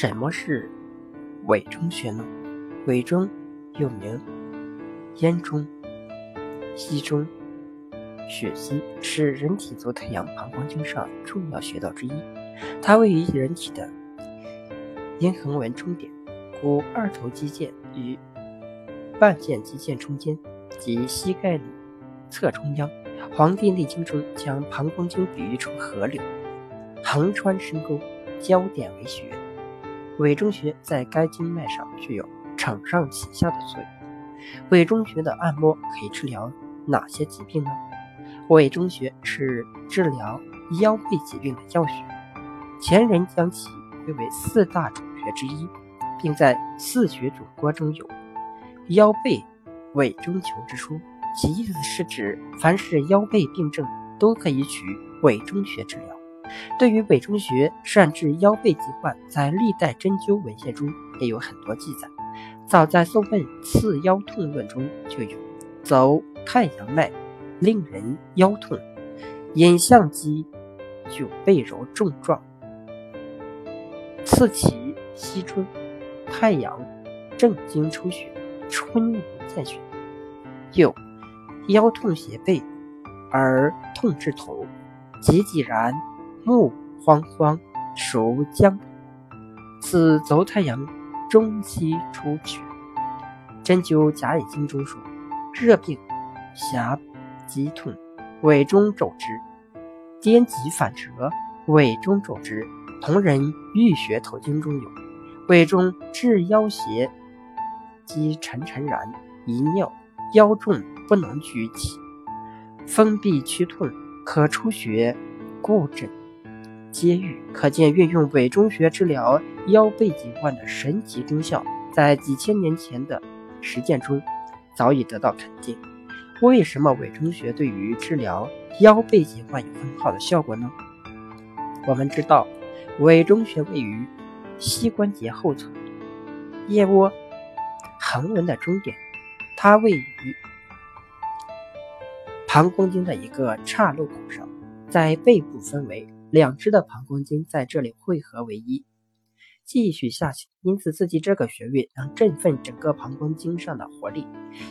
什么是委中穴呢？委中又名咽中、膝中、血溪，是人体足太阳膀胱经上重要穴道之一。它位于人体的咽横纹中点，故二头肌腱与半腱肌腱中间及膝盖里侧中央。《黄帝内经》中将膀胱经比喻成河流，横穿深沟，焦点为穴。委中穴在该经脉上具有承上启下的作用。委中穴的按摩可以治疗哪些疾病呢？委中穴是治疗腰背疾病的要穴，前人将其归为四大主穴之一，并在四穴总观中有腰背委中求之说，其意思是指凡是腰背病症都可以取委中穴治疗。对于委中穴善治腰背疾患，在历代针灸文献中也有很多记载。早在《宋问刺腰痛论》中就有：“走太阳脉，令人腰痛；引项肌，久背柔重状。刺其膝中，太阳正经出血，春无见血。又腰痛胁背，而痛至头，急急然。”目慌慌，熟僵，此足太阳中期出血。针灸甲乙经中说：热病狭急痛，委中肘之；颠急反折，委中肘之。同人玉穴头经中有：委中治腰胁，积沉沉然，遗尿，腰重不能举起，封闭屈痛，可出血，故诊。皆愈，可见运用委中穴治疗腰背疾患的神奇功效，在几千年前的实践中早已得到肯定。为什么委中穴对于治疗腰背疾患有很好的效果呢？我们知道，委中穴位于膝关节后侧腋窝横纹的中点，它位于膀胱经的一个岔路口上，在背部分为。两支的膀胱经在这里汇合为一，继续下去。因此，刺激这个穴位能振奋整个膀胱经上的活力，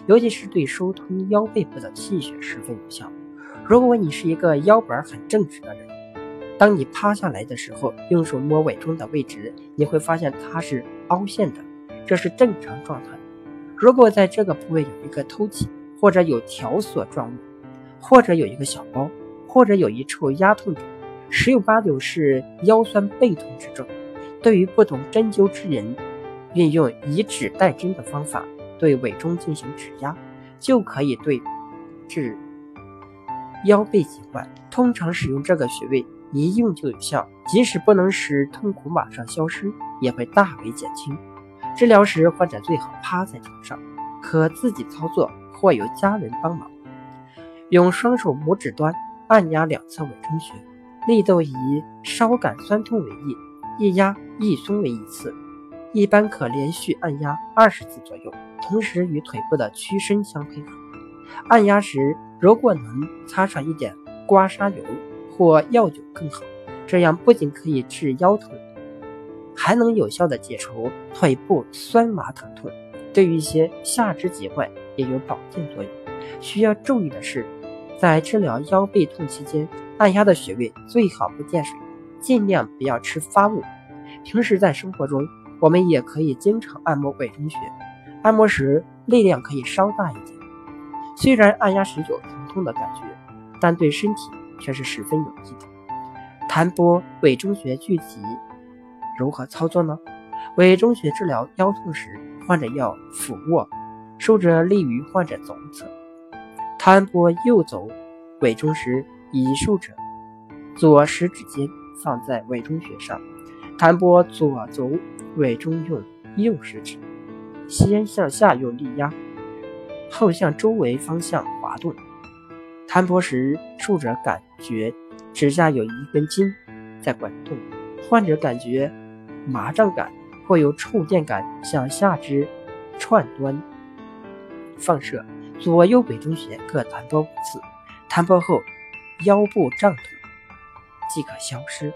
尤其是对疏通腰背部的气血十分有效。如果你是一个腰板很正直的人，当你趴下来的时候，用手摸尾中的位置，你会发现它是凹陷的，这是正常状态。如果在这个部位有一个凸起，或者有条索状物，或者有一个小包，或者有一处压痛点。十有八九是腰酸背痛之症。对于不懂针灸之人，运用以指代针的方法对委中进行指压，就可以对治腰背疾患。通常使用这个穴位，一用就有效，即使不能使痛苦马上消失，也会大为减轻。治疗时，患者最好趴在床上，可自己操作或由家人帮忙，用双手拇指端按压两侧委中穴。力度以稍感酸痛为宜，一压一松为一次，一般可连续按压二十次左右，同时与腿部的屈伸相配合。按压时如果能擦上一点刮痧油或药酒更好，这样不仅可以治腰疼，还能有效的解除腿部酸麻疼痛，对于一些下肢疾患也有保健作用。需要注意的是，在治疗腰背痛期间。按压的穴位最好不见水，尽量不要吃发物。平时在生活中，我们也可以经常按摩委中穴。按摩时力量可以稍大一点。虽然按压时有疼痛的感觉，但对身体却是十分有益的。弹拨委中穴具体如何操作呢？委中穴治疗腰痛时，患者要俯卧，手者立于患者左侧，弹拨右肘委中时。以竖者，左食指尖放在委中穴上，弹拨左足委中用右食指，先向下用力压，后向周围方向滑动。弹拨时，竖者感觉指下有一根筋在滚动，患者感觉麻胀感或有触电感向下肢串端放射。左右委中穴各弹拨五次，弹拨后。腰部胀痛即可消失。